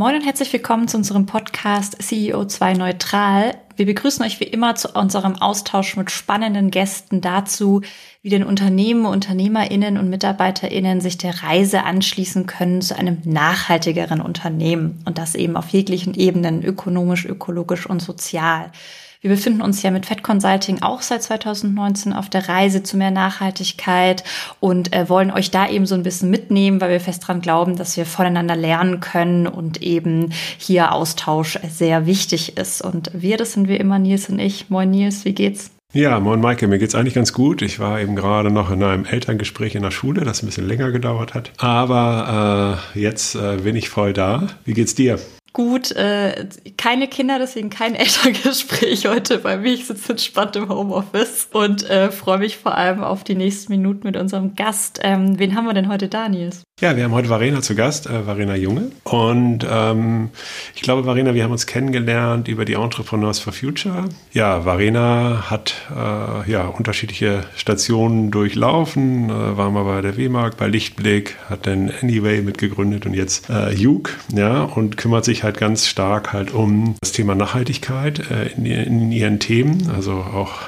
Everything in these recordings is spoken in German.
Moin und herzlich willkommen zu unserem Podcast CEO2 Neutral. Wir begrüßen euch wie immer zu unserem Austausch mit spannenden Gästen dazu, wie denn Unternehmen, Unternehmerinnen und Mitarbeiterinnen sich der Reise anschließen können zu einem nachhaltigeren Unternehmen und das eben auf jeglichen Ebenen, ökonomisch, ökologisch und sozial. Wir befinden uns ja mit Fed Consulting auch seit 2019 auf der Reise zu mehr Nachhaltigkeit und äh, wollen euch da eben so ein bisschen mitnehmen, weil wir fest dran glauben, dass wir voneinander lernen können und eben hier Austausch sehr wichtig ist. Und wir, das sind wir immer, Nils und ich. Moin Nils, wie geht's? Ja, moin Maike, mir geht's eigentlich ganz gut. Ich war eben gerade noch in einem Elterngespräch in der Schule, das ein bisschen länger gedauert hat. Aber äh, jetzt äh, bin ich voll da. Wie geht's dir? Gut. Äh, keine Kinder, deswegen kein Elterngespräch heute bei mir. Ich sitze entspannt im Homeoffice und äh, freue mich vor allem auf die nächsten Minuten mit unserem Gast. Ähm, wen haben wir denn heute, Daniels? Ja, wir haben heute Varena zu Gast, äh, Varena Junge. Und ähm, ich glaube, Varena, wir haben uns kennengelernt über die Entrepreneurs for Future. Ja, Varena hat äh, ja unterschiedliche Stationen durchlaufen, äh, war mal bei der W-Mark, bei Lichtblick, hat dann Anyway mitgegründet und jetzt äh, Juke, ja, und kümmert sich halt ganz stark halt um das Thema Nachhaltigkeit äh, in, in ihren Themen, also auch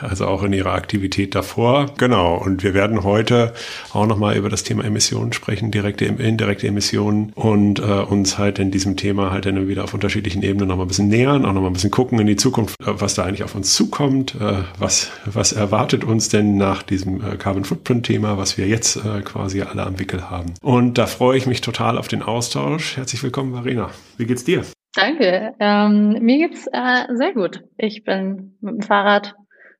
also auch in ihrer Aktivität davor. Genau. Und wir werden heute auch nochmal über das Thema Emissionen sprechen, direkte, indirekte Emissionen und äh, uns halt in diesem Thema halt dann wieder auf unterschiedlichen Ebenen nochmal ein bisschen nähern, auch nochmal ein bisschen gucken in die Zukunft, äh, was da eigentlich auf uns zukommt, äh, was, was erwartet uns denn nach diesem äh, Carbon Footprint Thema, was wir jetzt äh, quasi alle am Wickel haben. Und da freue ich mich total auf den Austausch. Herzlich willkommen, Marina. Wie geht's dir? Danke. Ähm, mir geht's äh, sehr gut. Ich bin mit dem Fahrrad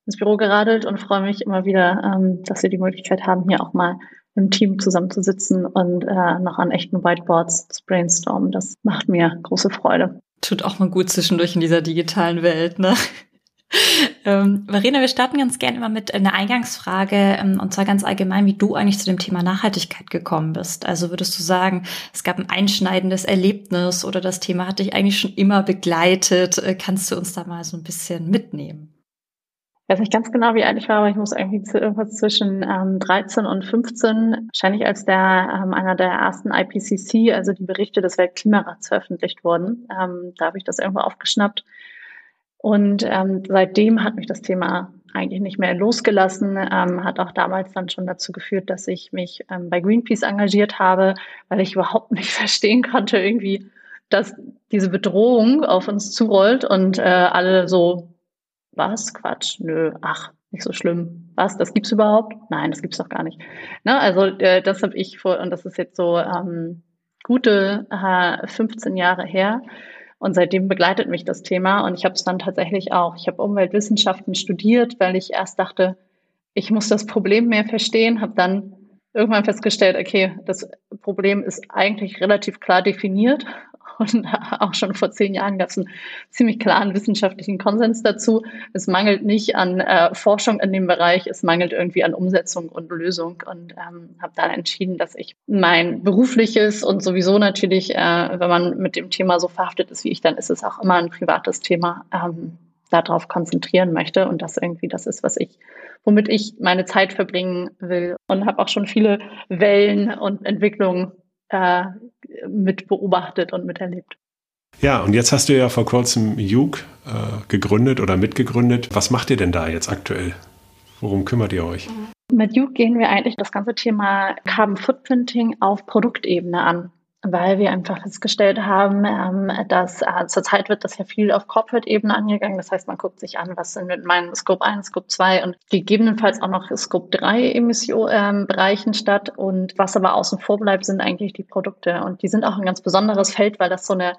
ins Büro geradelt und freue mich immer wieder, ähm, dass wir die Möglichkeit haben, hier auch mal im Team zusammenzusitzen und äh, noch an echten Whiteboards zu brainstormen. Das macht mir große Freude. Tut auch mal gut zwischendurch in dieser digitalen Welt, ne? ähm, Verena, wir starten ganz gerne immer mit einer Eingangsfrage ähm, und zwar ganz allgemein, wie du eigentlich zu dem Thema Nachhaltigkeit gekommen bist. Also würdest du sagen, es gab ein einschneidendes Erlebnis oder das Thema hat dich eigentlich schon immer begleitet? Äh, kannst du uns da mal so ein bisschen mitnehmen? Ich weiß nicht ganz genau, wie alt ich war, aber ich muss irgendwie zu, irgendwas zwischen ähm, 13 und 15, wahrscheinlich als der ähm, einer der ersten IPCC, also die Berichte des Weltklimarats veröffentlicht wurden. Ähm, da habe ich das irgendwo aufgeschnappt. Und ähm, seitdem hat mich das Thema eigentlich nicht mehr losgelassen, ähm, hat auch damals dann schon dazu geführt, dass ich mich ähm, bei Greenpeace engagiert habe, weil ich überhaupt nicht verstehen konnte irgendwie, dass diese Bedrohung auf uns zurollt und äh, alle so was? Quatsch, nö, ach, nicht so schlimm. Was? Das gibt's überhaupt? Nein, das gibt's doch gar nicht. Ne? Also äh, das habe ich vor, und das ist jetzt so ähm, gute äh, 15 Jahre her. Und seitdem begleitet mich das Thema. Und ich habe es dann tatsächlich auch. Ich habe Umweltwissenschaften studiert, weil ich erst dachte, ich muss das Problem mehr verstehen, habe dann irgendwann festgestellt, okay, das Problem ist eigentlich relativ klar definiert und auch schon vor zehn Jahren gab es einen ziemlich klaren wissenschaftlichen Konsens dazu. Es mangelt nicht an äh, Forschung in dem Bereich, es mangelt irgendwie an Umsetzung und Lösung und ähm, habe dann entschieden, dass ich mein berufliches und sowieso natürlich, äh, wenn man mit dem Thema so verhaftet ist wie ich, dann ist es auch immer ein privates Thema, ähm, darauf konzentrieren möchte und das irgendwie das ist, was ich womit ich meine Zeit verbringen will und habe auch schon viele Wellen und Entwicklungen äh, mit beobachtet und miterlebt. Ja, und jetzt hast du ja vor kurzem Juke äh, gegründet oder mitgegründet. Was macht ihr denn da jetzt aktuell? Worum kümmert ihr euch? Mit Juke gehen wir eigentlich das ganze Thema Carbon Footprinting auf Produktebene an weil wir einfach festgestellt haben, ähm, dass äh, zurzeit wird das ja viel auf Corporate-Ebene angegangen. Das heißt, man guckt sich an, was sind mit meinen Scope 1, Scope 2 und gegebenenfalls auch noch Scope 3 Emissionbereichen ähm, statt. Und was aber außen vor bleibt, sind eigentlich die Produkte. Und die sind auch ein ganz besonderes Feld, weil das so eine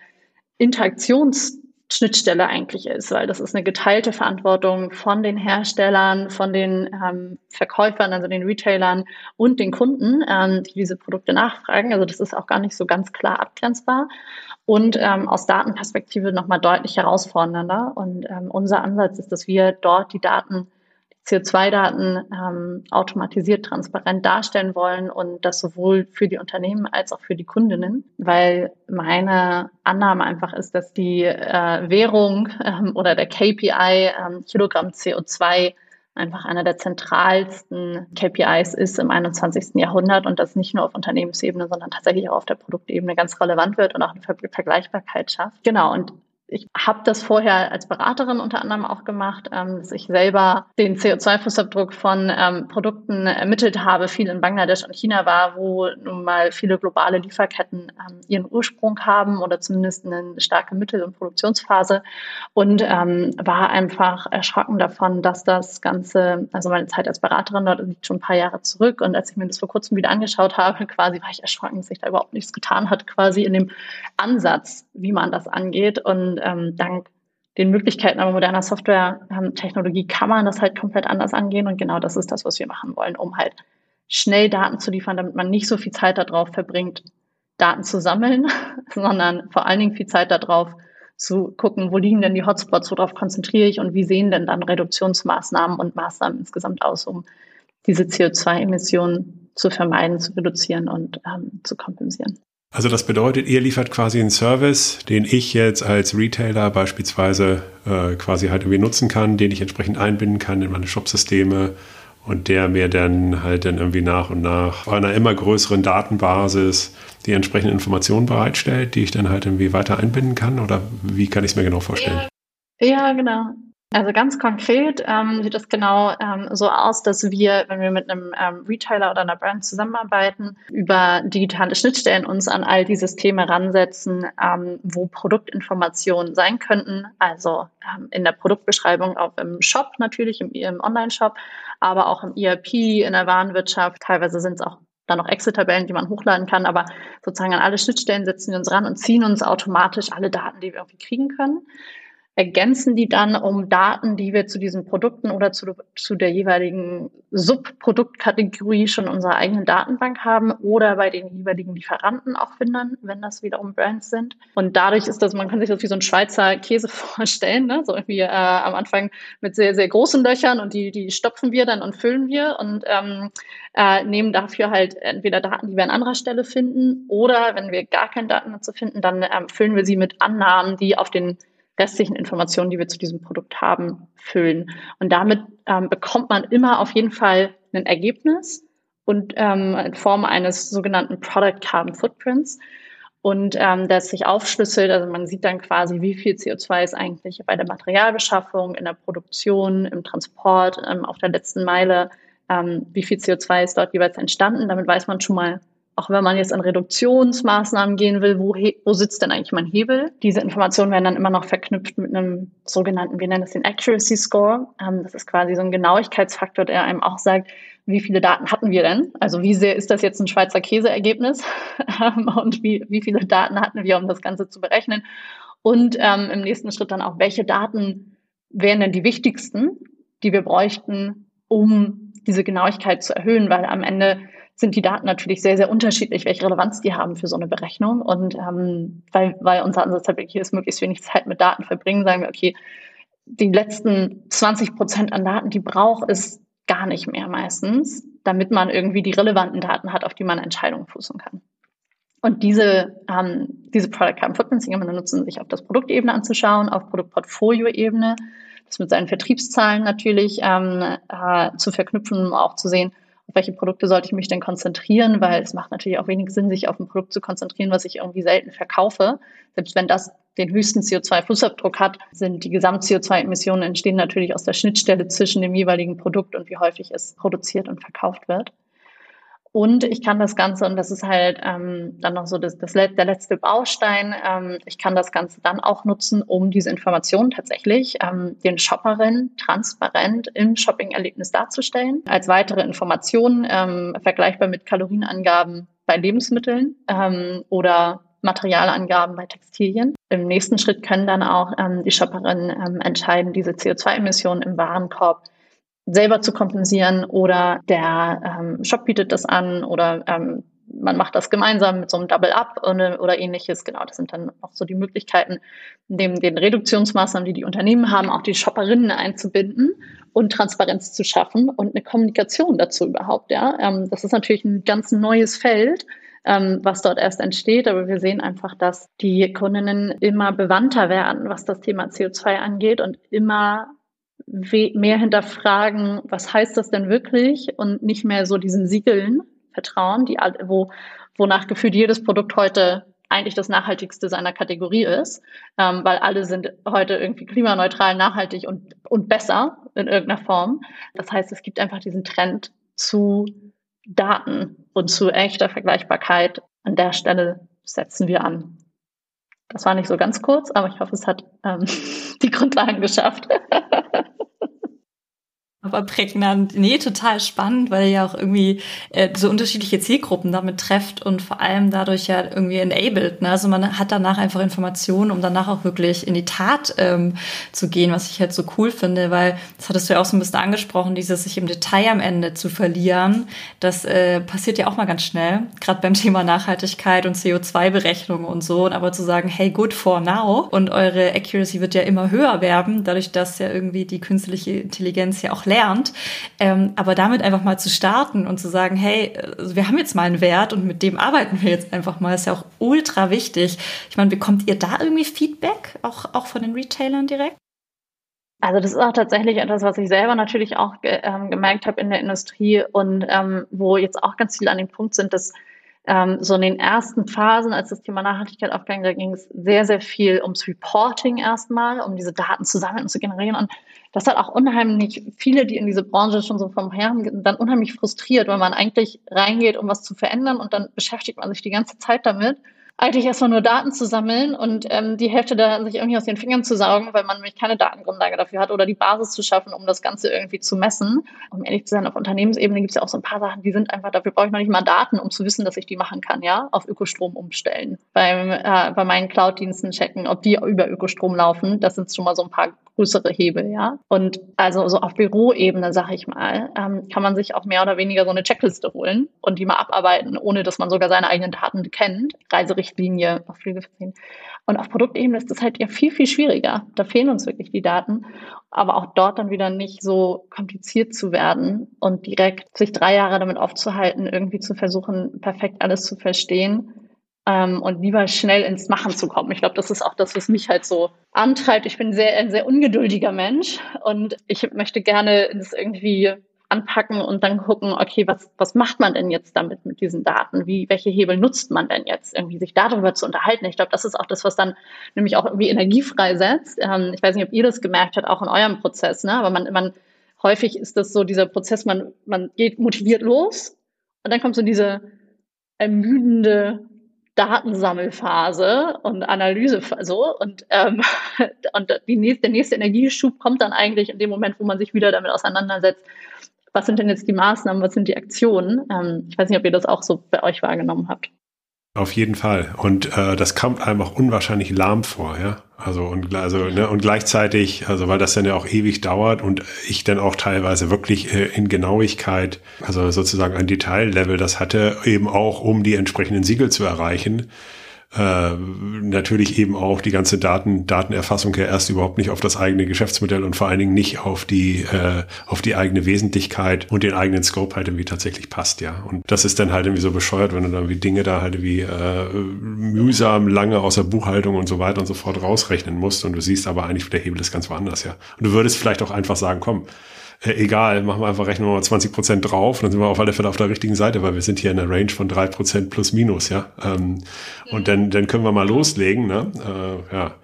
Interaktions Schnittstelle eigentlich ist, weil das ist eine geteilte Verantwortung von den Herstellern, von den ähm, Verkäufern, also den Retailern und den Kunden, ähm, die diese Produkte nachfragen. Also das ist auch gar nicht so ganz klar abgrenzbar und ähm, aus Datenperspektive nochmal deutlich herausfordernder. Und ähm, unser Ansatz ist, dass wir dort die Daten CO2-Daten ähm, automatisiert transparent darstellen wollen und das sowohl für die Unternehmen als auch für die Kundinnen, weil meine Annahme einfach ist, dass die äh, Währung ähm, oder der KPI ähm, Kilogramm CO2 einfach einer der zentralsten KPIs ist im 21. Jahrhundert und das nicht nur auf Unternehmensebene, sondern tatsächlich auch auf der Produktebene ganz relevant wird und auch eine Vergleichbarkeit schafft. Genau, und ich habe das vorher als Beraterin unter anderem auch gemacht, ähm, dass ich selber den CO2-Fußabdruck von ähm, Produkten ermittelt habe, viel in Bangladesch und China war, wo nun mal viele globale Lieferketten ähm, ihren Ursprung haben oder zumindest eine starke Mittel- und Produktionsphase und ähm, war einfach erschrocken davon, dass das Ganze, also meine Zeit als Beraterin dort liegt schon ein paar Jahre zurück und als ich mir das vor kurzem wieder angeschaut habe, quasi war ich erschrocken, dass sich da überhaupt nichts getan hat, quasi in dem Ansatz, wie man das angeht und ähm, dank den Möglichkeiten aber moderner Software-Technologie ähm, kann man das halt komplett anders angehen. Und genau das ist das, was wir machen wollen, um halt schnell Daten zu liefern, damit man nicht so viel Zeit darauf verbringt, Daten zu sammeln, sondern vor allen Dingen viel Zeit darauf zu gucken, wo liegen denn die Hotspots, worauf konzentriere ich und wie sehen denn dann Reduktionsmaßnahmen und Maßnahmen insgesamt aus, um diese CO2-Emissionen zu vermeiden, zu reduzieren und ähm, zu kompensieren. Also das bedeutet, ihr liefert quasi einen Service, den ich jetzt als Retailer beispielsweise äh, quasi halt irgendwie nutzen kann, den ich entsprechend einbinden kann in meine Shopsysteme und der mir dann halt dann irgendwie nach und nach auf einer immer größeren Datenbasis die entsprechenden Informationen bereitstellt, die ich dann halt irgendwie weiter einbinden kann? Oder wie kann ich es mir genau vorstellen? Ja, ja genau. Also ganz konkret ähm, sieht das genau ähm, so aus, dass wir, wenn wir mit einem ähm, Retailer oder einer Brand zusammenarbeiten, über digitale Schnittstellen uns an all die Systeme ransetzen, ähm, wo Produktinformationen sein könnten. Also ähm, in der Produktbeschreibung auch im Shop natürlich, im, im Online-Shop, aber auch im ERP, in der Warenwirtschaft. Teilweise sind es auch dann noch Excel-Tabellen, die man hochladen kann, aber sozusagen an alle Schnittstellen setzen wir uns ran und ziehen uns automatisch alle Daten, die wir irgendwie kriegen können ergänzen die dann um Daten, die wir zu diesen Produkten oder zu, zu der jeweiligen Subproduktkategorie schon in unserer eigenen Datenbank haben oder bei den jeweiligen Lieferanten auch finden, wenn das wiederum Brands sind. Und dadurch ist das, man kann sich das wie so ein Schweizer Käse vorstellen, ne? so irgendwie äh, am Anfang mit sehr, sehr großen Löchern und die, die stopfen wir dann und füllen wir und ähm, äh, nehmen dafür halt entweder Daten, die wir an anderer Stelle finden oder wenn wir gar keine Daten dazu finden, dann ähm, füllen wir sie mit Annahmen, die auf den restlichen Informationen, die wir zu diesem Produkt haben, füllen. Und damit ähm, bekommt man immer auf jeden Fall ein Ergebnis und ähm, in Form eines sogenannten Product Carbon Footprints. Und ähm, das sich aufschlüsselt, also man sieht dann quasi, wie viel CO2 ist eigentlich bei der Materialbeschaffung, in der Produktion, im Transport, ähm, auf der letzten Meile, ähm, wie viel CO2 ist dort jeweils entstanden. Damit weiß man schon mal, auch wenn man jetzt an Reduktionsmaßnahmen gehen will, wo, wo sitzt denn eigentlich mein Hebel? Diese Informationen werden dann immer noch verknüpft mit einem sogenannten, wir nennen es den Accuracy Score. Ähm, das ist quasi so ein Genauigkeitsfaktor, der einem auch sagt, wie viele Daten hatten wir denn? Also wie sehr ist das jetzt ein Schweizer Käseergebnis? Ähm, und wie, wie viele Daten hatten wir, um das Ganze zu berechnen? Und ähm, im nächsten Schritt dann auch, welche Daten wären denn die wichtigsten, die wir bräuchten, um diese Genauigkeit zu erhöhen? Weil am Ende sind die Daten natürlich sehr, sehr unterschiedlich, welche Relevanz die haben für so eine Berechnung. Und ähm, weil, weil unser Ansatz halt wirklich ist, möglichst wenig Zeit mit Daten verbringen, sagen wir, okay, die letzten 20 Prozent an Daten, die braucht es gar nicht mehr meistens, damit man irgendwie die relevanten Daten hat, auf die man Entscheidungen fußen kann. Und diese, ähm, diese Product Carbon Footprints, man nutzen sich auf das Produktebene anzuschauen, auf Produktportfolio-Ebene, das mit seinen Vertriebszahlen natürlich ähm, äh, zu verknüpfen, um auch zu sehen, auf welche Produkte sollte ich mich denn konzentrieren, weil es macht natürlich auch wenig Sinn, sich auf ein Produkt zu konzentrieren, was ich irgendwie selten verkaufe. Selbst wenn das den höchsten CO2-Fußabdruck hat, sind die Gesamt-CO2-Emissionen entstehen natürlich aus der Schnittstelle zwischen dem jeweiligen Produkt und wie häufig es produziert und verkauft wird. Und ich kann das Ganze, und das ist halt ähm, dann noch so das, das, der letzte Baustein, ähm, ich kann das Ganze dann auch nutzen, um diese Informationen tatsächlich ähm, den Shopperinnen transparent im Shopping-Erlebnis darzustellen. Als weitere Informationen, ähm, vergleichbar mit Kalorienangaben bei Lebensmitteln ähm, oder Materialangaben bei Textilien. Im nächsten Schritt können dann auch ähm, die Shopperinnen ähm, entscheiden, diese CO2-Emissionen im Warenkorb selber zu kompensieren oder der ähm, Shop bietet das an oder ähm, man macht das gemeinsam mit so einem Double-Up oder, oder ähnliches. Genau, das sind dann auch so die Möglichkeiten, neben den Reduktionsmaßnahmen, die die Unternehmen haben, auch die Shopperinnen einzubinden und Transparenz zu schaffen und eine Kommunikation dazu überhaupt. Ja, ähm, das ist natürlich ein ganz neues Feld, ähm, was dort erst entsteht, aber wir sehen einfach, dass die Kundinnen immer bewandter werden, was das Thema CO2 angeht und immer mehr hinterfragen, was heißt das denn wirklich und nicht mehr so diesen Siegeln vertrauen, die, wo, wonach gefühlt jedes Produkt heute eigentlich das nachhaltigste seiner Kategorie ist, ähm, weil alle sind heute irgendwie klimaneutral, nachhaltig und, und besser in irgendeiner Form. Das heißt, es gibt einfach diesen Trend zu Daten und zu echter Vergleichbarkeit. An der Stelle setzen wir an. Das war nicht so ganz kurz, aber ich hoffe, es hat ähm, die Grundlagen geschafft. Aber prägnant, nee, total spannend, weil ihr ja auch irgendwie äh, so unterschiedliche Zielgruppen damit trefft und vor allem dadurch ja irgendwie enabled. Ne? Also man hat danach einfach Informationen, um danach auch wirklich in die Tat ähm, zu gehen, was ich halt so cool finde, weil das hattest du ja auch so ein bisschen angesprochen, dieses sich im Detail am Ende zu verlieren, das äh, passiert ja auch mal ganz schnell, gerade beim Thema Nachhaltigkeit und CO2-Berechnung und so. Und aber zu sagen, hey, good for now und eure Accuracy wird ja immer höher werden, dadurch, dass ja irgendwie die künstliche Intelligenz ja auch lernt gelernt. Ähm, aber damit einfach mal zu starten und zu sagen, hey, also wir haben jetzt mal einen Wert und mit dem arbeiten wir jetzt einfach mal, ist ja auch ultra wichtig. Ich meine, bekommt ihr da irgendwie Feedback, auch, auch von den Retailern direkt? Also das ist auch tatsächlich etwas, was ich selber natürlich auch ähm, gemerkt habe in der Industrie und ähm, wo jetzt auch ganz viele an dem Punkt sind, dass ähm, so in den ersten Phasen, als das Thema Nachhaltigkeit aufging, da ging es sehr, sehr viel ums Reporting erstmal, um diese Daten zu sammeln und zu generieren. Und das hat auch unheimlich viele, die in diese Branche schon so vom Herren dann unheimlich frustriert, weil man eigentlich reingeht, um was zu verändern und dann beschäftigt man sich die ganze Zeit damit eigentlich erstmal nur Daten zu sammeln und ähm, die Hälfte da sich irgendwie aus den Fingern zu saugen, weil man nämlich keine Datengrundlage dafür hat oder die Basis zu schaffen, um das Ganze irgendwie zu messen. Um ehrlich zu sein, auf Unternehmensebene gibt es ja auch so ein paar Sachen, die sind einfach, dafür brauche ich noch nicht mal Daten, um zu wissen, dass ich die machen kann, ja, auf Ökostrom umstellen. Beim, äh, bei meinen Cloud-Diensten checken, ob die über Ökostrom laufen. Das sind schon mal so ein paar größere Hebel, ja. Und also so auf Büroebene, sag ich mal, ähm, kann man sich auch mehr oder weniger so eine Checkliste holen und die mal abarbeiten, ohne dass man sogar seine eigenen Daten kennt. Reiserichtlinie auf Flüge Und auf Produktebene ist das halt ja viel, viel schwieriger. Da fehlen uns wirklich die Daten. Aber auch dort dann wieder nicht so kompliziert zu werden und direkt sich drei Jahre damit aufzuhalten, irgendwie zu versuchen, perfekt alles zu verstehen ähm, und lieber schnell ins Machen zu kommen. Ich glaube, das ist auch das, was mich halt so antreibt. Ich bin sehr, ein sehr ungeduldiger Mensch und ich möchte gerne das irgendwie anpacken und dann gucken, okay, was, was macht man denn jetzt damit mit diesen Daten? Wie, welche Hebel nutzt man denn jetzt? Irgendwie sich darüber zu unterhalten. Ich glaube, das ist auch das, was dann nämlich auch irgendwie Energie freisetzt. Ähm, ich weiß nicht, ob ihr das gemerkt habt, auch in eurem Prozess, ne? Aber man, man, häufig ist das so dieser Prozess, man, man geht motiviert los und dann kommt so diese ermüdende Datensammelphase und Analyse so und ähm, und die nächste, der nächste Energieschub kommt dann eigentlich in dem Moment, wo man sich wieder damit auseinandersetzt. Was sind denn jetzt die Maßnahmen? Was sind die Aktionen? Ähm, ich weiß nicht, ob ihr das auch so bei euch wahrgenommen habt. Auf jeden Fall. Und äh, das kommt einem auch unwahrscheinlich lahm vor, ja. Also und also ne, und gleichzeitig, also weil das dann ja auch ewig dauert und ich dann auch teilweise wirklich äh, in Genauigkeit, also sozusagen ein Detaillevel das hatte, eben auch um die entsprechenden Siegel zu erreichen, äh, natürlich eben auch die ganze Daten, Datenerfassung ja erst überhaupt nicht auf das eigene Geschäftsmodell und vor allen Dingen nicht auf die, äh, auf die eigene Wesentlichkeit und den eigenen Scope halt irgendwie tatsächlich passt, ja. Und das ist dann halt irgendwie so bescheuert, wenn du dann wie Dinge da halt wie äh, mühsam lange aus der Buchhaltung und so weiter und so fort rausrechnen musst und du siehst aber eigentlich, der Hebel ist ganz woanders, ja. Und du würdest vielleicht auch einfach sagen, komm, äh, egal, machen wir einfach, rechnen wir mal 20 Prozent drauf, dann sind wir auf alle Fälle auf der richtigen Seite, weil wir sind hier in der Range von drei Prozent plus minus, ja. Ähm, und dann, dann können wir mal loslegen, ne? Äh, ja.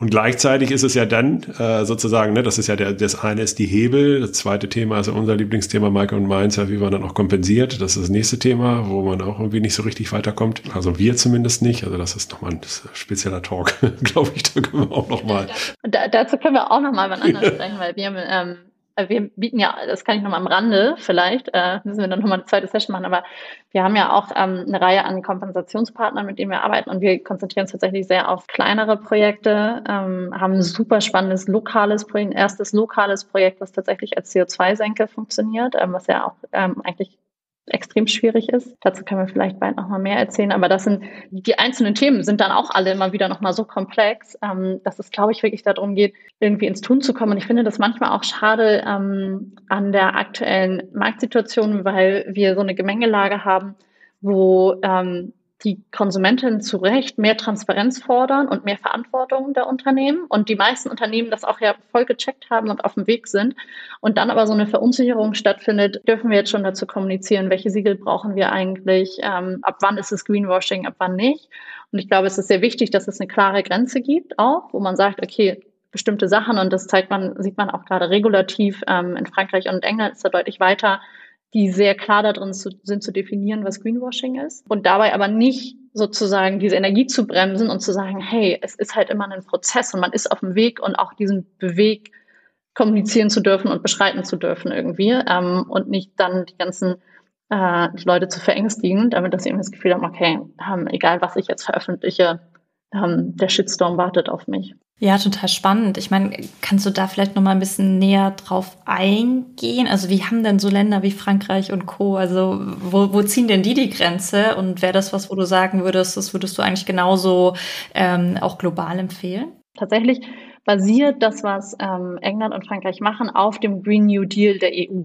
Und gleichzeitig ist es ja dann äh, sozusagen, ne, das ist ja der, das eine ist die Hebel, das zweite Thema ist unser Lieblingsthema, Michael und meins, ja, wie man dann auch kompensiert. Das ist das nächste Thema, wo man auch irgendwie nicht so richtig weiterkommt. Also wir zumindest nicht. Also das ist nochmal ein spezieller Talk, glaube ich. Da können wir auch nochmal. Da, dazu können wir auch nochmal wann anders sprechen, weil wir haben ähm, äh, wir bieten ja, das kann ich noch mal am Rande vielleicht, äh, müssen wir dann noch mal eine zweite Session machen, aber wir haben ja auch ähm, eine Reihe an Kompensationspartnern, mit denen wir arbeiten und wir konzentrieren uns tatsächlich sehr auf kleinere Projekte, ähm, haben ein super spannendes lokales Projekt, erstes lokales Projekt, was tatsächlich als CO2-Senke funktioniert, ähm, was ja auch ähm, eigentlich extrem schwierig ist. Dazu können wir vielleicht bald noch mal mehr erzählen. Aber das sind die einzelnen Themen sind dann auch alle immer wieder noch mal so komplex, ähm, dass es, glaube ich, wirklich darum geht, irgendwie ins Tun zu kommen. Und ich finde das manchmal auch schade ähm, an der aktuellen Marktsituation, weil wir so eine Gemengelage haben, wo ähm, die Konsumentinnen zu Recht mehr Transparenz fordern und mehr Verantwortung der Unternehmen und die meisten Unternehmen das auch ja voll gecheckt haben und auf dem Weg sind und dann aber so eine Verunsicherung stattfindet, dürfen wir jetzt schon dazu kommunizieren, welche Siegel brauchen wir eigentlich, ähm, ab wann ist es Greenwashing, ab wann nicht. Und ich glaube, es ist sehr wichtig, dass es eine klare Grenze gibt auch, wo man sagt, okay, bestimmte Sachen und das zeigt man, sieht man auch gerade regulativ ähm, in Frankreich und England ist da deutlich weiter die sehr klar darin zu, sind zu definieren, was Greenwashing ist und dabei aber nicht sozusagen diese Energie zu bremsen und zu sagen, hey, es ist halt immer ein Prozess und man ist auf dem Weg und auch diesen Beweg kommunizieren zu dürfen und beschreiten zu dürfen irgendwie ähm, und nicht dann die ganzen äh, Leute zu verängstigen, damit dass sie eben das Gefühl haben, okay, ähm, egal was ich jetzt veröffentliche, ähm, der Shitstorm wartet auf mich. Ja, total spannend. Ich meine, kannst du da vielleicht noch mal ein bisschen näher drauf eingehen? Also wie haben denn so Länder wie Frankreich und Co. Also wo, wo ziehen denn die die Grenze? Und wäre das was, wo du sagen würdest, das würdest du eigentlich genauso ähm, auch global empfehlen? Tatsächlich basiert das, was ähm, England und Frankreich machen, auf dem Green New Deal der EU.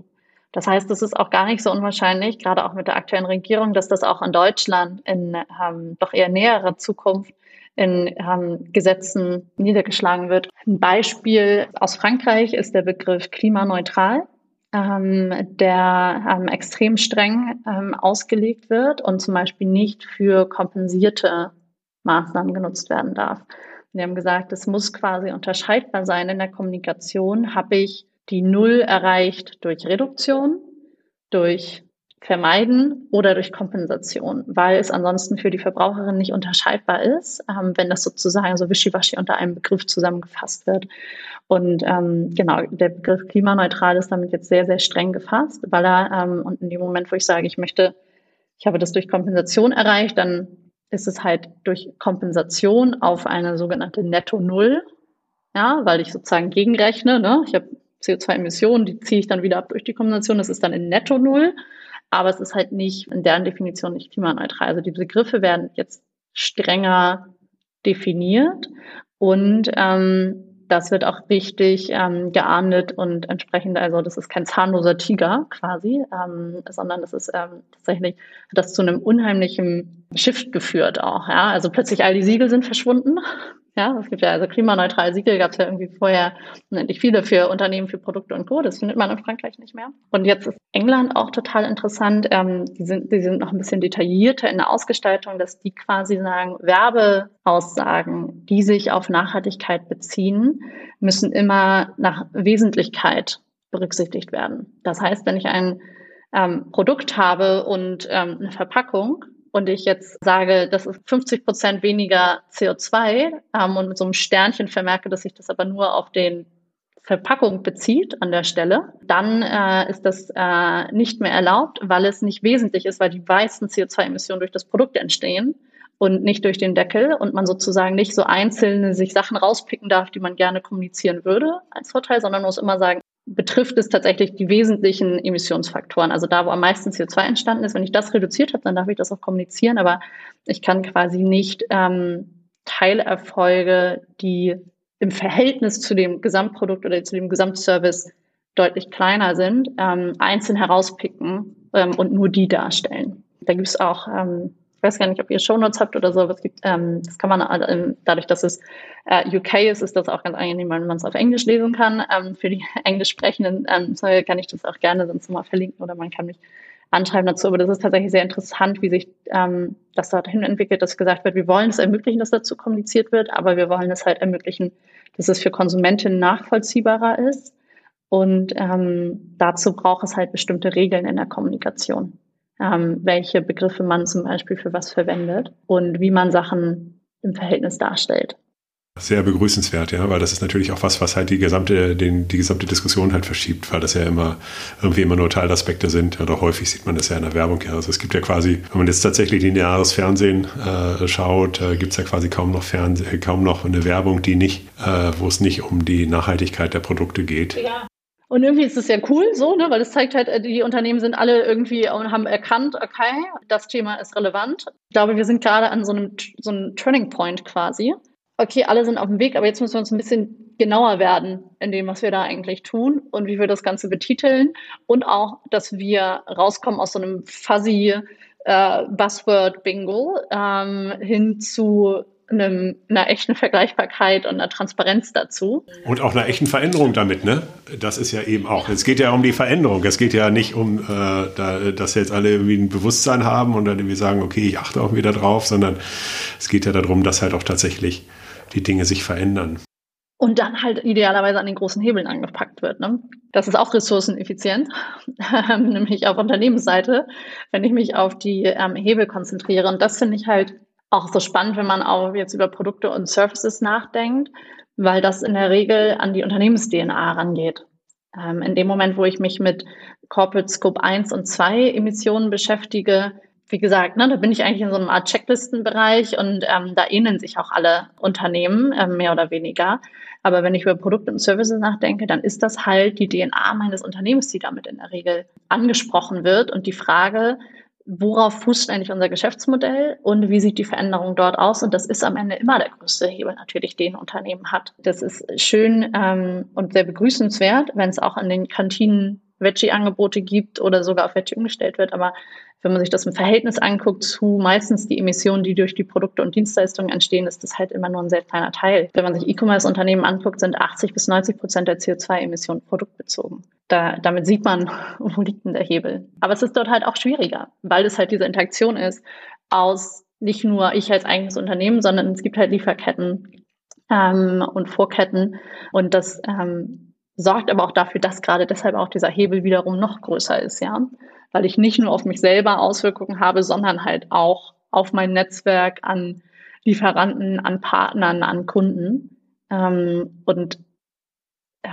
Das heißt, es ist auch gar nicht so unwahrscheinlich, gerade auch mit der aktuellen Regierung, dass das auch in Deutschland in ähm, doch eher näherer Zukunft in ähm, Gesetzen niedergeschlagen wird. Ein Beispiel aus Frankreich ist der Begriff klimaneutral, ähm, der ähm, extrem streng ähm, ausgelegt wird und zum Beispiel nicht für kompensierte Maßnahmen genutzt werden darf. Wir haben gesagt, es muss quasi unterscheidbar sein in der Kommunikation. Habe ich die Null erreicht durch Reduktion, durch vermeiden oder durch Kompensation, weil es ansonsten für die Verbraucherin nicht unterscheidbar ist, ähm, wenn das sozusagen so wischiwaschi unter einem Begriff zusammengefasst wird. Und ähm, genau, der Begriff klimaneutral ist damit jetzt sehr, sehr streng gefasst, weil er, ähm, und in dem Moment, wo ich sage, ich möchte, ich habe das durch Kompensation erreicht, dann ist es halt durch Kompensation auf eine sogenannte Netto-Null, ja, weil ich sozusagen gegenrechne, ne? ich habe CO2-Emissionen, die ziehe ich dann wieder ab durch die Kompensation, das ist dann in Netto-Null aber es ist halt nicht in deren Definition nicht klimaneutral. Also die Begriffe werden jetzt strenger definiert und ähm, das wird auch richtig ähm, geahndet und entsprechend, also das ist kein zahnloser Tiger quasi, ähm, sondern das ist ähm, tatsächlich, das zu einem unheimlichen Shift geführt auch. Ja? Also plötzlich all die Siegel sind verschwunden ja, es gibt ja also klimaneutral Siegel, gab es ja irgendwie vorher unendlich viele für Unternehmen, für Produkte und Co. Das findet man in Frankreich nicht mehr. Und jetzt ist England auch total interessant. Ähm, die, sind, die sind noch ein bisschen detaillierter in der Ausgestaltung, dass die quasi sagen, Werbeaussagen, die sich auf Nachhaltigkeit beziehen, müssen immer nach Wesentlichkeit berücksichtigt werden. Das heißt, wenn ich ein ähm, Produkt habe und ähm, eine Verpackung, und ich jetzt sage, das ist 50 Prozent weniger CO2 ähm, und mit so einem Sternchen vermerke, dass sich das aber nur auf den Verpackung bezieht an der Stelle, dann äh, ist das äh, nicht mehr erlaubt, weil es nicht wesentlich ist, weil die meisten CO2-Emissionen durch das Produkt entstehen und nicht durch den Deckel und man sozusagen nicht so einzelne sich Sachen rauspicken darf, die man gerne kommunizieren würde als Vorteil, sondern muss immer sagen, betrifft es tatsächlich die wesentlichen Emissionsfaktoren. Also da, wo am meisten CO2 entstanden ist, wenn ich das reduziert habe, dann darf ich das auch kommunizieren, aber ich kann quasi nicht ähm, Teilerfolge, die im Verhältnis zu dem Gesamtprodukt oder zu dem Gesamtservice deutlich kleiner sind, ähm, einzeln herauspicken ähm, und nur die darstellen. Da gibt es auch ähm, weiß gar nicht, ob ihr Shownotes habt oder so, aber es gibt, ähm, das kann man, ähm, dadurch, dass es äh, UK ist, ist das auch ganz angenehm, wenn man es auf Englisch lesen kann. Ähm, für die Englisch sprechenden ähm, kann ich das auch gerne sonst mal verlinken oder man kann mich anschreiben dazu. Aber das ist tatsächlich sehr interessant, wie sich ähm, das dorthin entwickelt, dass gesagt wird, wir wollen es ermöglichen, dass dazu kommuniziert wird, aber wir wollen es halt ermöglichen, dass es für Konsumentinnen nachvollziehbarer ist. Und ähm, dazu braucht es halt bestimmte Regeln in der Kommunikation ähm, welche Begriffe man zum Beispiel für was verwendet und wie man Sachen im Verhältnis darstellt. Sehr begrüßenswert, ja, weil das ist natürlich auch was, was halt die gesamte, den, die gesamte Diskussion halt verschiebt, weil das ja immer irgendwie immer nur Teilaspekte sind. Oder häufig sieht man das ja in der Werbung. Ja. Also es gibt ja quasi, wenn man jetzt tatsächlich lineares Fernsehen äh, schaut, äh, gibt es ja quasi kaum noch Fernseh, kaum noch eine Werbung, die nicht, äh, wo es nicht um die Nachhaltigkeit der Produkte geht. Ja. Und irgendwie ist es ja cool so, ne, weil es zeigt halt, die Unternehmen sind alle irgendwie und haben erkannt, okay, das Thema ist relevant. Ich glaube, wir sind gerade an so einem, so einem Turning Point quasi. Okay, alle sind auf dem Weg, aber jetzt müssen wir uns ein bisschen genauer werden in dem, was wir da eigentlich tun und wie wir das Ganze betiteln und auch, dass wir rauskommen aus so einem fuzzy äh, Buzzword-Bingo ähm, hin zu einem, einer echten Vergleichbarkeit und einer Transparenz dazu. Und auch einer echten Veränderung damit, ne? Das ist ja eben auch. Es geht ja um die Veränderung. Es geht ja nicht um, äh, da, dass jetzt alle irgendwie ein Bewusstsein haben und dann irgendwie sagen, okay, ich achte auch wieder drauf, sondern es geht ja darum, dass halt auch tatsächlich die Dinge sich verändern. Und dann halt idealerweise an den großen Hebeln angepackt wird. Ne? Das ist auch ressourceneffizient, nämlich auf Unternehmensseite, wenn ich mich auf die ähm, Hebel konzentriere. Und das finde ich halt auch so spannend, wenn man auch jetzt über Produkte und Services nachdenkt, weil das in der Regel an die Unternehmens-DNA rangeht. Ähm, in dem Moment, wo ich mich mit Corporate Scope 1 und 2 Emissionen beschäftige, wie gesagt, ne, da bin ich eigentlich in so einem Art Checklistenbereich und ähm, da ähneln sich auch alle Unternehmen, ähm, mehr oder weniger. Aber wenn ich über Produkte und Services nachdenke, dann ist das halt die DNA meines Unternehmens, die damit in der Regel angesprochen wird. Und die Frage, worauf fußt eigentlich unser Geschäftsmodell und wie sieht die Veränderung dort aus? Und das ist am Ende immer der größte Hebel natürlich, den ein Unternehmen hat. Das ist schön ähm, und sehr begrüßenswert, wenn es auch in den Kantinen Veggie-Angebote gibt oder sogar auf Veggie umgestellt wird. Aber wenn man sich das im Verhältnis anguckt zu meistens die Emissionen, die durch die Produkte und Dienstleistungen entstehen, ist das halt immer nur ein sehr kleiner Teil. Wenn man sich E-Commerce-Unternehmen anguckt, sind 80 bis 90 Prozent der CO2-Emissionen produktbezogen. Da, damit sieht man, wo liegt denn der Hebel. Aber es ist dort halt auch schwieriger, weil es halt diese Interaktion ist aus nicht nur ich als eigenes Unternehmen, sondern es gibt halt Lieferketten ähm, und Vorketten und das ähm, sorgt aber auch dafür, dass gerade deshalb auch dieser Hebel wiederum noch größer ist, ja. Weil ich nicht nur auf mich selber Auswirkungen habe, sondern halt auch auf mein Netzwerk an Lieferanten, an Partnern, an Kunden. Ähm, und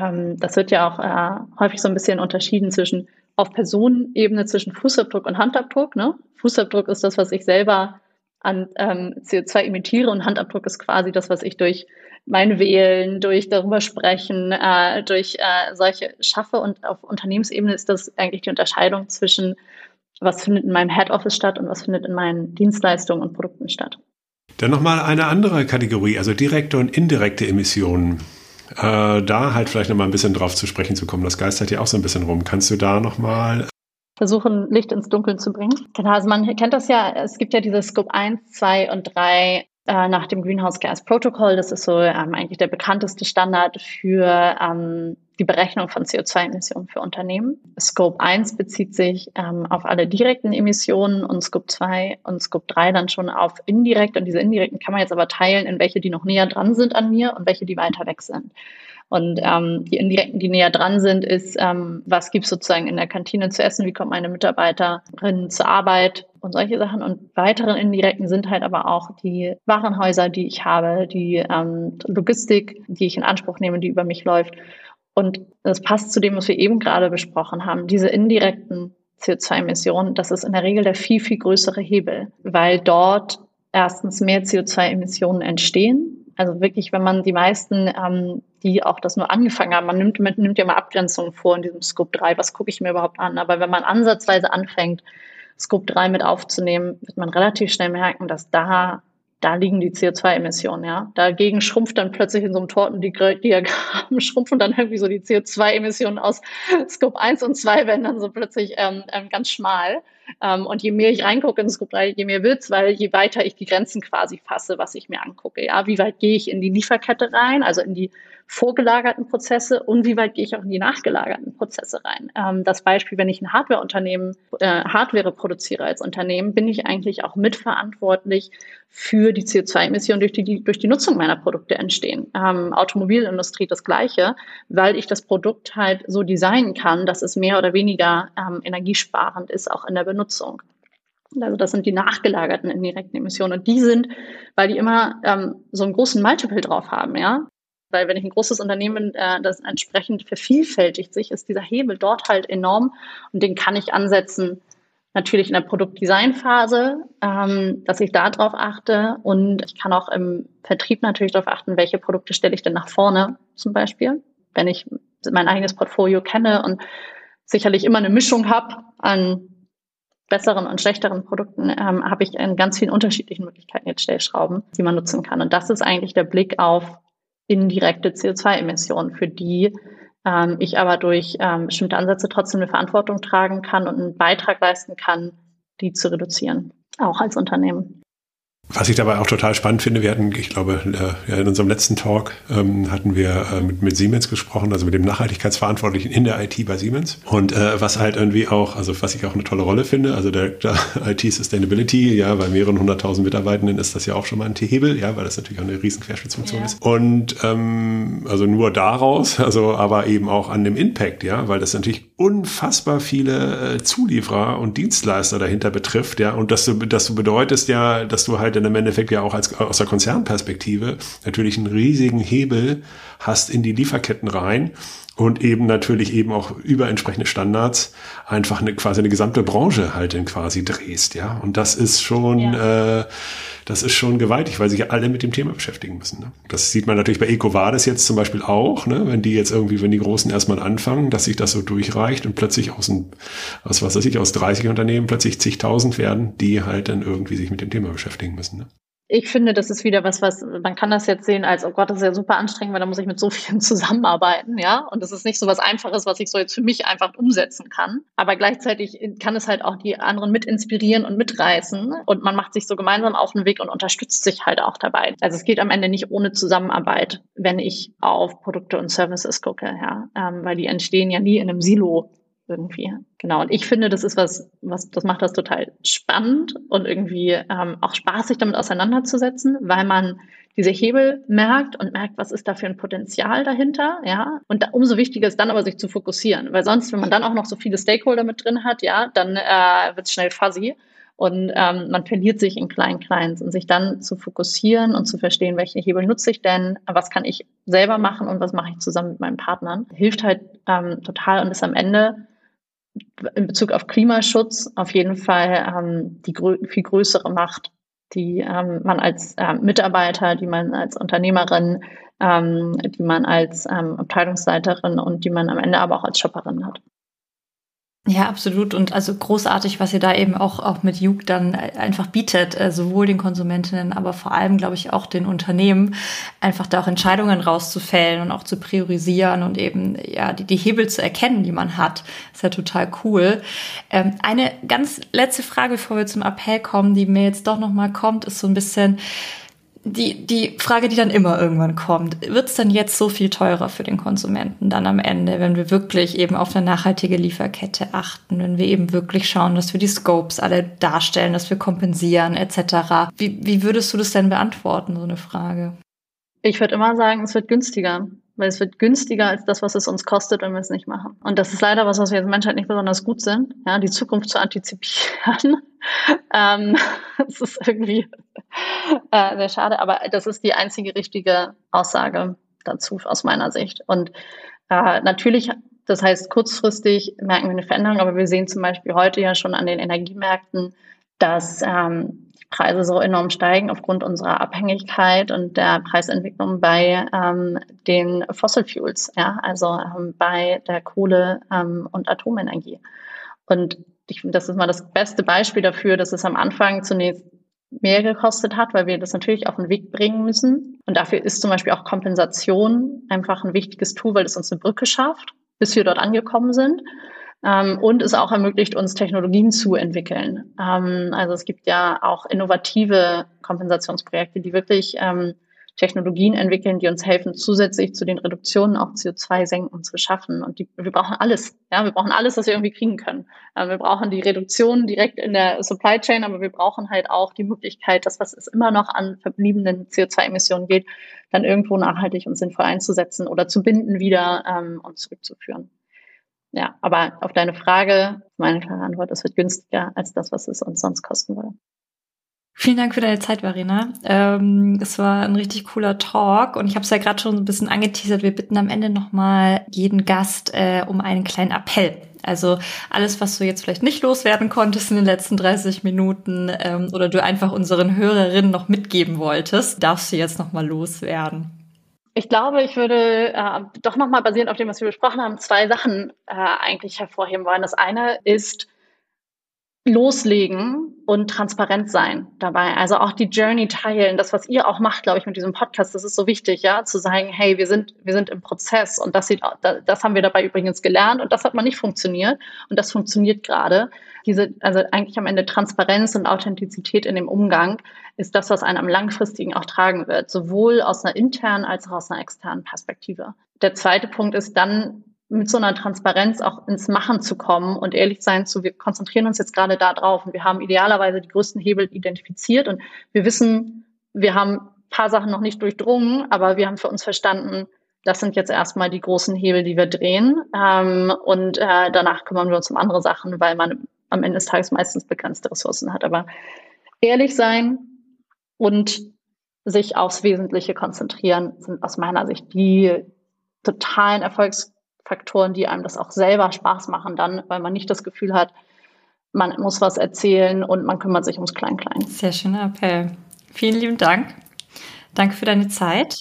ähm, das wird ja auch äh, häufig so ein bisschen unterschieden zwischen auf Personenebene zwischen Fußabdruck und Handabdruck. Ne? Fußabdruck ist das, was ich selber an ähm, CO2 emittiere und Handabdruck ist quasi das, was ich durch mein Wählen, durch darüber sprechen, äh, durch äh, solche schaffe. Und auf Unternehmensebene ist das eigentlich die Unterscheidung zwischen, was findet in meinem Head Office statt und was findet in meinen Dienstleistungen und Produkten statt. Dann nochmal eine andere Kategorie, also direkte und indirekte Emissionen. Äh, da halt vielleicht nochmal ein bisschen drauf zu sprechen zu kommen. Das geistert ja auch so ein bisschen rum. Kannst du da nochmal versuchen, Licht ins Dunkeln zu bringen. Genau, also man kennt das ja, es gibt ja diese Scope 1, 2 und 3 äh, nach dem Greenhouse Gas Protocol. Das ist so ähm, eigentlich der bekannteste Standard für ähm, die Berechnung von CO2-Emissionen für Unternehmen. Scope 1 bezieht sich ähm, auf alle direkten Emissionen und Scope 2 und Scope 3 dann schon auf indirekt. Und diese indirekten kann man jetzt aber teilen in welche, die noch näher dran sind an mir und welche, die weiter weg sind. Und ähm, die indirekten, die näher dran sind, ist, ähm, was gibt's sozusagen in der Kantine zu essen, wie kommt meine Mitarbeiterin zur Arbeit und solche Sachen. Und weiteren indirekten sind halt aber auch die Warenhäuser, die ich habe, die ähm, Logistik, die ich in Anspruch nehme, die über mich läuft. Und das passt zu dem, was wir eben gerade besprochen haben. Diese indirekten CO2-Emissionen, das ist in der Regel der viel, viel größere Hebel, weil dort erstens mehr CO2-Emissionen entstehen also wirklich, wenn man die meisten, ähm, die auch das nur angefangen haben, man nimmt, man nimmt ja mal Abgrenzungen vor in diesem Scope 3, was gucke ich mir überhaupt an? Aber wenn man ansatzweise anfängt, Scope 3 mit aufzunehmen, wird man relativ schnell merken, dass da da liegen die CO2-Emissionen, ja. Dagegen schrumpft dann plötzlich in so einem Tortendiagramm, schrumpfen dann irgendwie so die CO2-Emissionen aus Scope 1 und 2 werden dann so plötzlich ähm, ähm, ganz schmal. Ähm, und je mehr ich reingucke in Scope 3, je mehr wird's, weil je weiter ich die Grenzen quasi fasse, was ich mir angucke, ja. Wie weit gehe ich in die Lieferkette rein, also in die vorgelagerten Prozesse und wie weit gehe ich auch in die nachgelagerten Prozesse rein. Ähm, das Beispiel, wenn ich ein Hardwareunternehmen, äh, Hardware produziere als Unternehmen, bin ich eigentlich auch mitverantwortlich für die CO2-Emissionen, durch die, die durch die Nutzung meiner Produkte entstehen. Ähm, Automobilindustrie das Gleiche, weil ich das Produkt halt so designen kann, dass es mehr oder weniger ähm, energiesparend ist, auch in der Benutzung. Also das sind die nachgelagerten indirekten Emissionen. Und die sind, weil die immer ähm, so einen großen Multiple drauf haben, ja, weil wenn ich ein großes Unternehmen, äh, das entsprechend vervielfältigt sich, ist dieser Hebel dort halt enorm und den kann ich ansetzen, natürlich in der Produktdesignphase, ähm, dass ich da drauf achte und ich kann auch im Vertrieb natürlich darauf achten, welche Produkte stelle ich denn nach vorne zum Beispiel, wenn ich mein eigenes Portfolio kenne und sicherlich immer eine Mischung habe an besseren und schlechteren Produkten, ähm, habe ich in ganz vielen unterschiedlichen Möglichkeiten jetzt Stellschrauben, die man nutzen kann. Und das ist eigentlich der Blick auf indirekte CO2-Emissionen, für die ähm, ich aber durch ähm, bestimmte Ansätze trotzdem eine Verantwortung tragen kann und einen Beitrag leisten kann, die zu reduzieren, auch als Unternehmen. Was ich dabei auch total spannend finde, wir hatten, ich glaube, äh, in unserem letzten Talk ähm, hatten wir äh, mit, Siemens gesprochen, also mit dem Nachhaltigkeitsverantwortlichen in der IT bei Siemens. Und äh, was halt irgendwie auch, also was ich auch eine tolle Rolle finde, also der, der IT Sustainability, ja, bei mehreren hunderttausend Mitarbeitenden ist das ja auch schon mal ein Hebel, ja, weil das natürlich auch eine riesen Querschnittsfunktion ja. ist. Und ähm, also nur daraus, also aber eben auch an dem Impact, ja, weil das natürlich unfassbar viele äh, Zulieferer und Dienstleister dahinter betrifft, ja, und dass du, dass du bedeutest ja, dass du halt im Endeffekt ja auch als, aus der Konzernperspektive natürlich einen riesigen Hebel hast in die Lieferketten rein und eben natürlich eben auch über entsprechende Standards einfach eine, quasi eine gesamte Branche halt dann quasi drehst, ja. Und das ist schon, ja. äh, das ist schon gewaltig, weil sich alle mit dem Thema beschäftigen müssen. Ne? Das sieht man natürlich bei EcoVadis jetzt zum Beispiel auch, ne? wenn die jetzt irgendwie, wenn die Großen erstmal anfangen, dass sich das so durchreicht und plötzlich aus, ein, aus was weiß ich, aus 30 Unternehmen plötzlich zigtausend werden, die halt dann irgendwie sich mit dem Thema beschäftigen müssen. Ne? Ich finde, das ist wieder was, was, man kann das jetzt sehen als, oh Gott, das ist ja super anstrengend, weil da muss ich mit so vielen zusammenarbeiten, ja. Und das ist nicht so was Einfaches, was ich so jetzt für mich einfach umsetzen kann. Aber gleichzeitig kann es halt auch die anderen mit inspirieren und mitreißen. Und man macht sich so gemeinsam auf den Weg und unterstützt sich halt auch dabei. Also es geht am Ende nicht ohne Zusammenarbeit, wenn ich auf Produkte und Services gucke, ja. Ähm, weil die entstehen ja nie in einem Silo irgendwie. Genau. Und ich finde, das ist was, was, das macht das total spannend und irgendwie ähm, auch spaßig damit auseinanderzusetzen, weil man diese Hebel merkt und merkt, was ist da für ein Potenzial dahinter, ja. Und da, umso wichtiger ist dann aber, sich zu fokussieren, weil sonst, wenn man dann auch noch so viele Stakeholder mit drin hat, ja, dann äh, wird es schnell fuzzy und ähm, man verliert sich in kleinen Kleins und sich dann zu fokussieren und zu verstehen, welche Hebel nutze ich denn, was kann ich selber machen und was mache ich zusammen mit meinen Partnern, hilft halt ähm, total und ist am Ende in Bezug auf Klimaschutz auf jeden Fall ähm, die grö viel größere Macht, die ähm, man als ähm, Mitarbeiter, die man als Unternehmerin, ähm, die man als ähm, Abteilungsleiterin und die man am Ende aber auch als Shopperin hat. Ja, absolut. Und also großartig, was ihr da eben auch, auch mit Jug dann einfach bietet, äh, sowohl den Konsumentinnen, aber vor allem, glaube ich, auch den Unternehmen, einfach da auch Entscheidungen rauszufällen und auch zu priorisieren und eben, ja, die, die Hebel zu erkennen, die man hat. ist ja total cool. Ähm, eine ganz letzte Frage, bevor wir zum Appell kommen, die mir jetzt doch nochmal kommt, ist so ein bisschen, die, die Frage, die dann immer irgendwann kommt, wird es dann jetzt so viel teurer für den Konsumenten dann am Ende, wenn wir wirklich eben auf eine nachhaltige Lieferkette achten, wenn wir eben wirklich schauen, dass wir die Scopes alle darstellen, dass wir kompensieren etc. Wie, wie würdest du das denn beantworten, so eine Frage? Ich würde immer sagen, es wird günstiger weil es wird günstiger als das, was es uns kostet, wenn wir es nicht machen. Und das ist leider was, was wir als Menschheit nicht besonders gut sind, ja, die Zukunft zu antizipieren. ähm, das ist irgendwie äh, sehr schade, aber das ist die einzige richtige Aussage dazu aus meiner Sicht. Und äh, natürlich, das heißt, kurzfristig merken wir eine Veränderung, aber wir sehen zum Beispiel heute ja schon an den Energiemärkten, dass ähm, Preise so enorm steigen aufgrund unserer Abhängigkeit und der Preisentwicklung bei ähm, den Fossil Fuels, ja, also ähm, bei der Kohle ähm, und Atomenergie. Und ich finde, das ist mal das beste Beispiel dafür, dass es am Anfang zunächst mehr gekostet hat, weil wir das natürlich auf den Weg bringen müssen. Und dafür ist zum Beispiel auch Kompensation einfach ein wichtiges Tool, weil es uns eine Brücke schafft, bis wir dort angekommen sind. Ähm, und es auch ermöglicht, uns Technologien zu entwickeln. Ähm, also es gibt ja auch innovative Kompensationsprojekte, die wirklich ähm, Technologien entwickeln, die uns helfen, zusätzlich zu den Reduktionen auch CO2-Senken zu schaffen. Und die, wir brauchen alles. Ja, wir brauchen alles, was wir irgendwie kriegen können. Äh, wir brauchen die Reduktion direkt in der Supply Chain, aber wir brauchen halt auch die Möglichkeit, das, was es immer noch an verbliebenen CO2-Emissionen geht, dann irgendwo nachhaltig und sinnvoll einzusetzen oder zu binden wieder ähm, und zurückzuführen. Ja, aber auf deine Frage, meine klare Antwort, es wird günstiger als das, was es uns sonst kosten würde. Vielen Dank für deine Zeit, Verena. Ähm, es war ein richtig cooler Talk und ich habe es ja gerade schon ein bisschen angeteasert. Wir bitten am Ende nochmal jeden Gast äh, um einen kleinen Appell. Also alles, was du jetzt vielleicht nicht loswerden konntest in den letzten 30 Minuten ähm, oder du einfach unseren Hörerinnen noch mitgeben wolltest, darfst du jetzt nochmal loswerden. Ich glaube, ich würde äh, doch nochmal basierend auf dem, was wir besprochen haben, zwei Sachen äh, eigentlich hervorheben wollen. Das eine ist, loslegen und transparent sein dabei. Also auch die Journey teilen, das, was ihr auch macht, glaube ich, mit diesem Podcast, das ist so wichtig, ja, zu sagen, hey, wir sind, wir sind im Prozess und das sieht, das haben wir dabei übrigens gelernt und das hat mal nicht funktioniert und das funktioniert gerade. Diese, also eigentlich am Ende Transparenz und Authentizität in dem Umgang ist das, was einen am langfristigen auch tragen wird, sowohl aus einer internen als auch aus einer externen Perspektive. Der zweite Punkt ist dann mit so einer Transparenz auch ins Machen zu kommen und ehrlich sein zu, wir konzentrieren uns jetzt gerade da drauf und wir haben idealerweise die größten Hebel identifiziert und wir wissen, wir haben ein paar Sachen noch nicht durchdrungen, aber wir haben für uns verstanden, das sind jetzt erstmal die großen Hebel, die wir drehen ähm, und äh, danach kümmern wir uns um andere Sachen, weil man am Ende des Tages meistens begrenzte Ressourcen hat. Aber ehrlich sein und sich aufs Wesentliche konzentrieren sind aus meiner Sicht die totalen Erfolgs Faktoren, die einem das auch selber Spaß machen dann, weil man nicht das Gefühl hat, man muss was erzählen und man kümmert sich ums Klein-Klein. Sehr schöner Appell. Vielen lieben Dank. Danke für deine Zeit.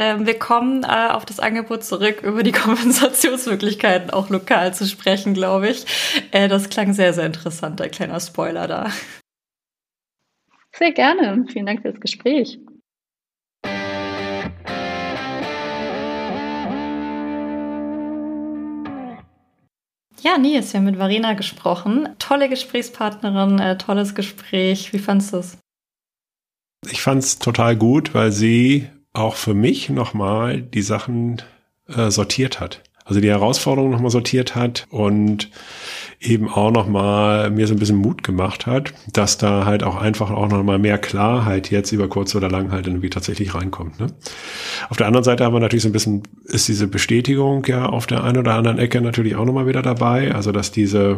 Ähm, wir kommen äh, auf das Angebot zurück, über die Kompensationsmöglichkeiten auch lokal zu sprechen, glaube ich. Äh, das klang sehr, sehr interessant, ein kleiner Spoiler da. Sehr gerne. Vielen Dank für das Gespräch. Ja, Nils, wir haben mit Varina gesprochen. Tolle Gesprächspartnerin, äh, tolles Gespräch. Wie fandest du es? Ich fand es total gut, weil sie auch für mich nochmal die Sachen äh, sortiert hat. Also die Herausforderungen nochmal sortiert hat und eben auch nochmal mir so ein bisschen Mut gemacht hat, dass da halt auch einfach auch nochmal mehr Klarheit jetzt über kurz oder lang halt irgendwie tatsächlich reinkommt. Ne? Auf der anderen Seite haben wir natürlich so ein bisschen, ist diese Bestätigung ja auf der einen oder anderen Ecke natürlich auch nochmal wieder dabei. Also dass diese,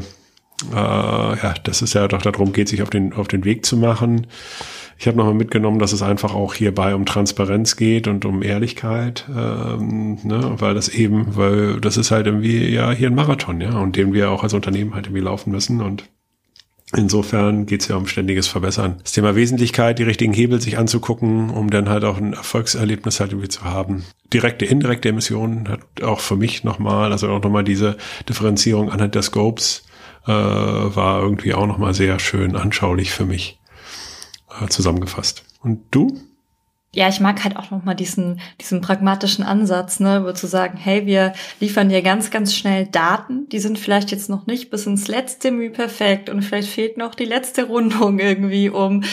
äh, ja, das ist ja doch darum geht, sich auf den, auf den Weg zu machen ich habe nochmal mitgenommen, dass es einfach auch hierbei um Transparenz geht und um Ehrlichkeit, ähm, ne, weil das eben, weil das ist halt irgendwie ja hier ein Marathon, ja, und den wir auch als Unternehmen halt irgendwie laufen müssen und Insofern geht es ja um ständiges Verbessern. Das Thema Wesentlichkeit, die richtigen Hebel sich anzugucken, um dann halt auch ein Erfolgserlebnis halt irgendwie zu haben. Direkte, indirekte Emissionen hat auch für mich nochmal, also auch nochmal diese Differenzierung anhand der Scopes, äh, war irgendwie auch nochmal sehr schön anschaulich für mich. Äh, zusammengefasst. Und du? Ja, ich mag halt auch nochmal diesen, diesen pragmatischen Ansatz, ne, wo zu sagen, hey, wir liefern dir ganz, ganz schnell Daten, die sind vielleicht jetzt noch nicht bis ins letzte Mühe perfekt und vielleicht fehlt noch die letzte Rundung irgendwie, um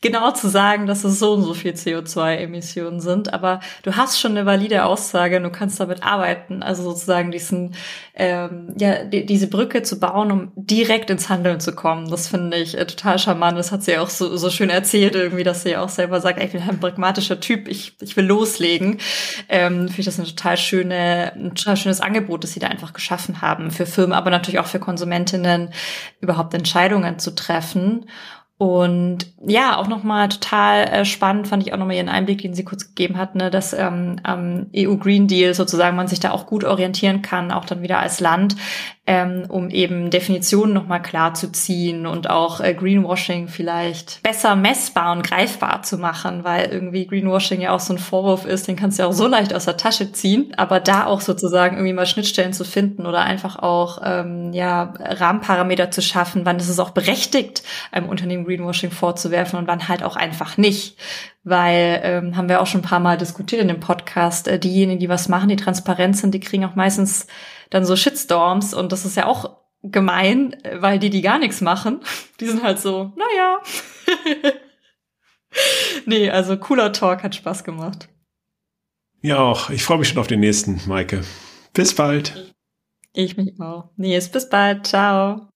genau zu sagen, dass es so und so viel CO2-Emissionen sind, aber du hast schon eine valide Aussage und du kannst damit arbeiten. Also sozusagen diesen, ähm, ja, die, diese Brücke zu bauen, um direkt ins Handeln zu kommen. Das finde ich äh, total charmant. Das hat sie auch so, so schön erzählt, irgendwie, dass sie auch selber sagt, ey, ich bin ein pragmatischer Typ, ich, ich will loslegen. Ähm, finde ich das eine total schöne, ein total schönes Angebot, das sie da einfach geschaffen haben für Firmen, aber natürlich auch für Konsumentinnen, überhaupt Entscheidungen zu treffen. Und ja, auch nochmal total äh, spannend fand ich auch nochmal ihren Einblick, den sie kurz gegeben hat, ne, dass ähm, am EU Green Deal sozusagen man sich da auch gut orientieren kann, auch dann wieder als Land, ähm, um eben Definitionen nochmal klar zu ziehen und auch äh, Greenwashing vielleicht besser messbar und greifbar zu machen, weil irgendwie Greenwashing ja auch so ein Vorwurf ist, den kannst du ja auch so leicht aus der Tasche ziehen, aber da auch sozusagen irgendwie mal Schnittstellen zu finden oder einfach auch ähm, ja Rahmenparameter zu schaffen, wann ist es auch berechtigt, einem Unternehmen Greenwashing vorzuwerfen und wann halt auch einfach nicht. Weil ähm, haben wir auch schon ein paar Mal diskutiert in dem Podcast, äh, diejenigen, die was machen, die transparent sind, die kriegen auch meistens dann so Shitstorms und das ist ja auch gemein, weil die, die gar nichts machen, die sind halt so, naja. nee, also cooler Talk, hat Spaß gemacht. Ja, auch. Ich freue mich schon auf den nächsten, Maike. Bis bald. Ich mich auch. Nee, bis bald. Ciao.